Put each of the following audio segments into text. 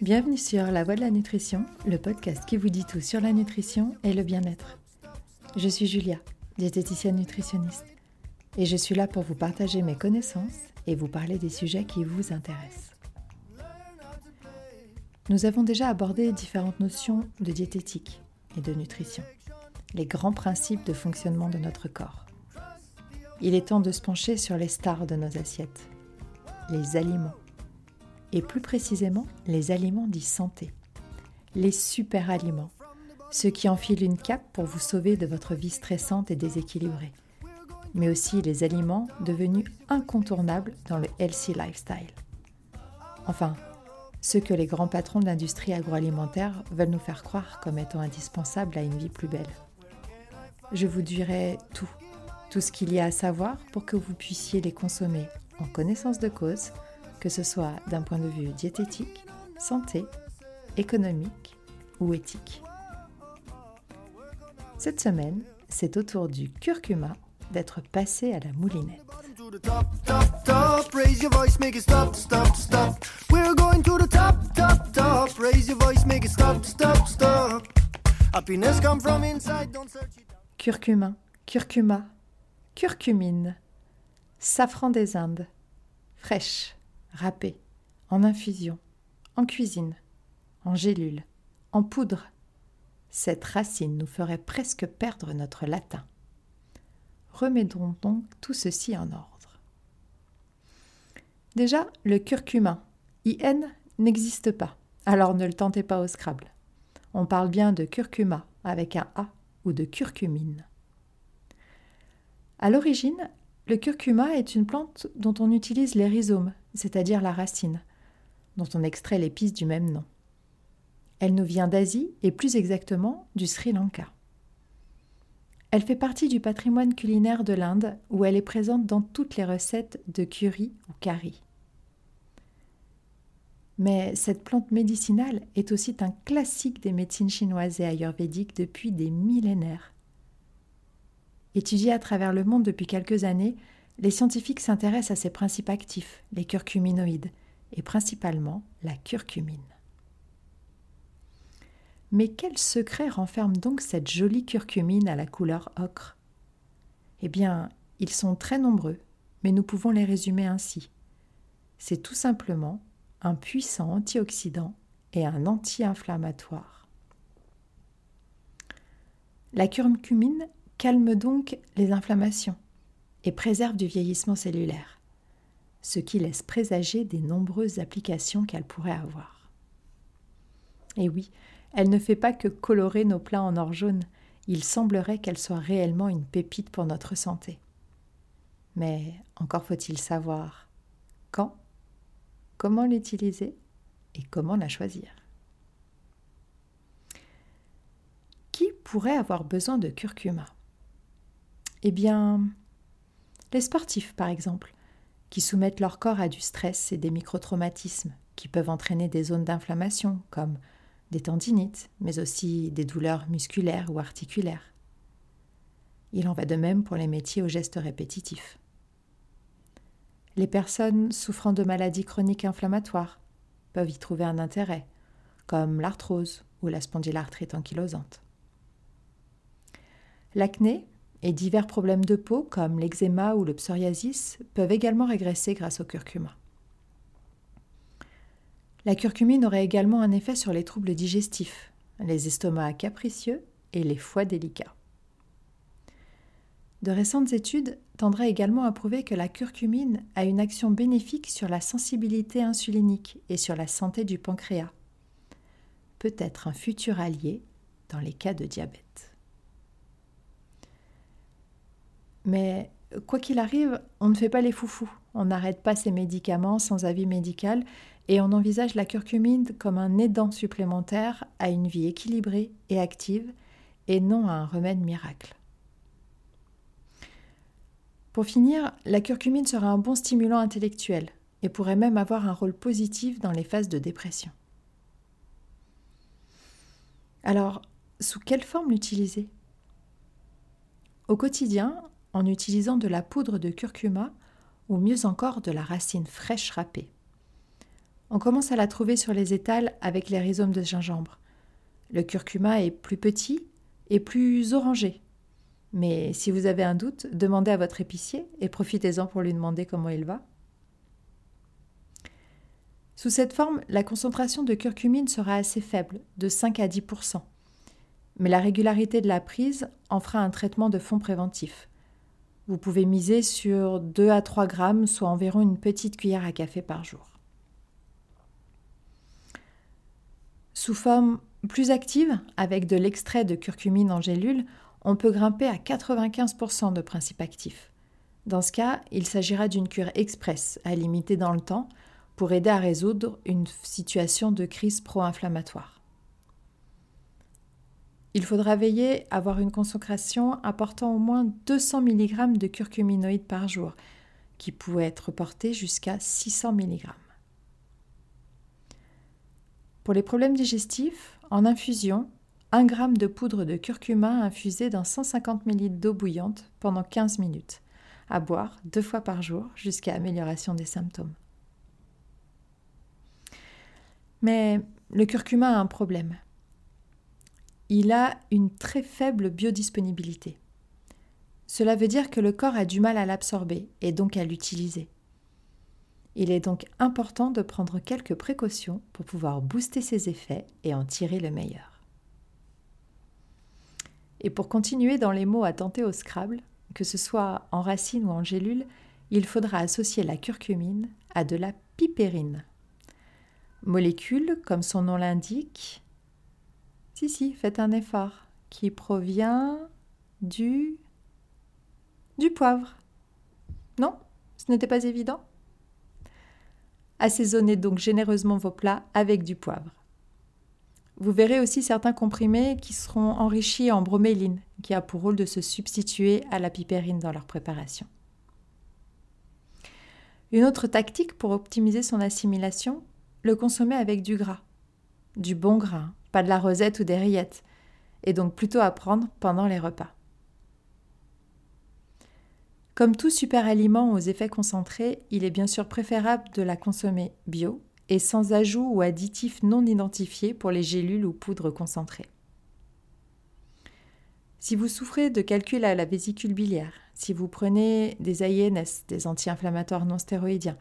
Bienvenue sur La Voix de la Nutrition, le podcast qui vous dit tout sur la nutrition et le bien-être. Je suis Julia, diététicienne nutritionniste, et je suis là pour vous partager mes connaissances et vous parler des sujets qui vous intéressent. Nous avons déjà abordé différentes notions de diététique et de nutrition, les grands principes de fonctionnement de notre corps. Il est temps de se pencher sur les stars de nos assiettes, les aliments, et plus précisément les aliments dits santé, les super aliments, ceux qui enfilent une cape pour vous sauver de votre vie stressante et déséquilibrée, mais aussi les aliments devenus incontournables dans le healthy lifestyle. Enfin, ceux que les grands patrons de l'industrie agroalimentaire veulent nous faire croire comme étant indispensables à une vie plus belle. Je vous dirai tout, tout ce qu'il y a à savoir pour que vous puissiez les consommer en connaissance de cause, que ce soit d'un point de vue diététique, santé, économique ou éthique. Cette semaine, c'est au tour du curcuma d'être passé à la moulinette. Curcuma, curcuma, curcumine, safran des Indes, fraîche, râpée, en infusion, en cuisine, en gélule, en poudre. Cette racine nous ferait presque perdre notre latin. Remettons donc tout ceci en ordre. Déjà, le curcuma, IN, n'existe pas, alors ne le tentez pas au Scrabble. On parle bien de curcuma avec un A ou de curcumine. À l'origine, le curcuma est une plante dont on utilise les rhizomes, c'est-à-dire la racine, dont on extrait l'épice du même nom. Elle nous vient d'Asie et plus exactement du Sri Lanka. Elle fait partie du patrimoine culinaire de l'Inde où elle est présente dans toutes les recettes de curry ou curry. Mais cette plante médicinale est aussi un classique des médecines chinoises et ayurvédiques depuis des millénaires. Étudiée à travers le monde depuis quelques années, les scientifiques s'intéressent à ses principes actifs, les curcuminoïdes, et principalement la curcumine. Mais quel secret renferme donc cette jolie curcumine à la couleur ocre? Eh bien, ils sont très nombreux, mais nous pouvons les résumer ainsi. C'est tout simplement un puissant antioxydant et un anti-inflammatoire. La curcumine calme donc les inflammations et préserve du vieillissement cellulaire, ce qui laisse présager des nombreuses applications qu'elle pourrait avoir. Et oui, elle ne fait pas que colorer nos plats en or jaune, il semblerait qu'elle soit réellement une pépite pour notre santé. Mais encore faut-il savoir quand, comment l'utiliser et comment la choisir. Qui pourrait avoir besoin de curcuma? Eh bien, les sportifs, par exemple, qui soumettent leur corps à du stress et des microtraumatismes qui peuvent entraîner des zones d'inflammation comme des tendinites, mais aussi des douleurs musculaires ou articulaires. Il en va de même pour les métiers aux gestes répétitifs. Les personnes souffrant de maladies chroniques inflammatoires peuvent y trouver un intérêt, comme l'arthrose ou la spondylarthrite ankylosante. L'acné et divers problèmes de peau comme l'eczéma ou le psoriasis peuvent également régresser grâce au curcuma. La curcumine aurait également un effet sur les troubles digestifs, les estomacs capricieux et les foies délicats. De récentes études tendraient également à prouver que la curcumine a une action bénéfique sur la sensibilité insulinique et sur la santé du pancréas. Peut-être un futur allié dans les cas de diabète. Mais quoi qu'il arrive, on ne fait pas les foufous. On n'arrête pas ces médicaments sans avis médical et on envisage la curcumine comme un aidant supplémentaire à une vie équilibrée et active et non à un remède miracle. Pour finir, la curcumine sera un bon stimulant intellectuel et pourrait même avoir un rôle positif dans les phases de dépression. Alors, sous quelle forme l'utiliser? Au quotidien, en utilisant de la poudre de curcuma, ou mieux encore de la racine fraîche râpée. On commence à la trouver sur les étals avec les rhizomes de gingembre. Le curcuma est plus petit et plus orangé. Mais si vous avez un doute, demandez à votre épicier et profitez-en pour lui demander comment il va. Sous cette forme, la concentration de curcumine sera assez faible, de 5 à 10% mais la régularité de la prise en fera un traitement de fond préventif. Vous pouvez miser sur 2 à 3 grammes, soit environ une petite cuillère à café par jour. Sous forme plus active, avec de l'extrait de curcumine en gélule, on peut grimper à 95% de principe actif. Dans ce cas, il s'agira d'une cure express à limiter dans le temps pour aider à résoudre une situation de crise pro-inflammatoire. Il faudra veiller à avoir une concentration apportant au moins 200 mg de curcuminoïdes par jour, qui pourrait être portée jusqu'à 600 mg. Pour les problèmes digestifs, en infusion, 1 g de poudre de curcuma infusée dans 150 ml d'eau bouillante pendant 15 minutes, à boire deux fois par jour jusqu'à amélioration des symptômes. Mais le curcuma a un problème. Il a une très faible biodisponibilité. Cela veut dire que le corps a du mal à l'absorber et donc à l'utiliser. Il est donc important de prendre quelques précautions pour pouvoir booster ses effets et en tirer le meilleur. Et pour continuer dans les mots à tenter au Scrabble, que ce soit en racine ou en gélule, il faudra associer la curcumine à de la pipérine. Molécule, comme son nom l'indique, si, si, faites un effort, qui provient du... du poivre. Non Ce n'était pas évident Assaisonnez donc généreusement vos plats avec du poivre. Vous verrez aussi certains comprimés qui seront enrichis en broméline, qui a pour rôle de se substituer à la pipérine dans leur préparation. Une autre tactique pour optimiser son assimilation, le consommer avec du gras. Du bon grain, pas de la rosette ou des rillettes, et donc plutôt à prendre pendant les repas. Comme tout super aliment aux effets concentrés, il est bien sûr préférable de la consommer bio et sans ajout ou additifs non identifiés pour les gélules ou poudres concentrées. Si vous souffrez de calcul à la vésicule biliaire, si vous prenez des AINS, des anti-inflammatoires non stéroïdiens,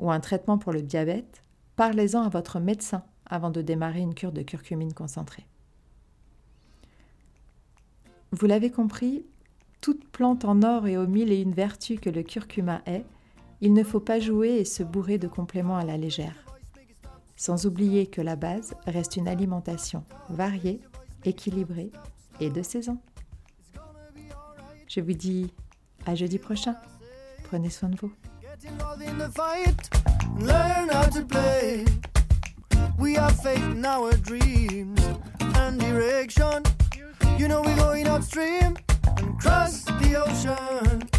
ou un traitement pour le diabète, parlez-en à votre médecin avant de démarrer une cure de curcumine concentrée. Vous l'avez compris, toute plante en or et aux mille et une vertus que le curcuma est, il ne faut pas jouer et se bourrer de compléments à la légère. Sans oublier que la base reste une alimentation variée, équilibrée et de saison. Je vous dis à jeudi prochain. Prenez soin de vous. We have faith in our dreams and direction. You know we're going upstream and cross the ocean.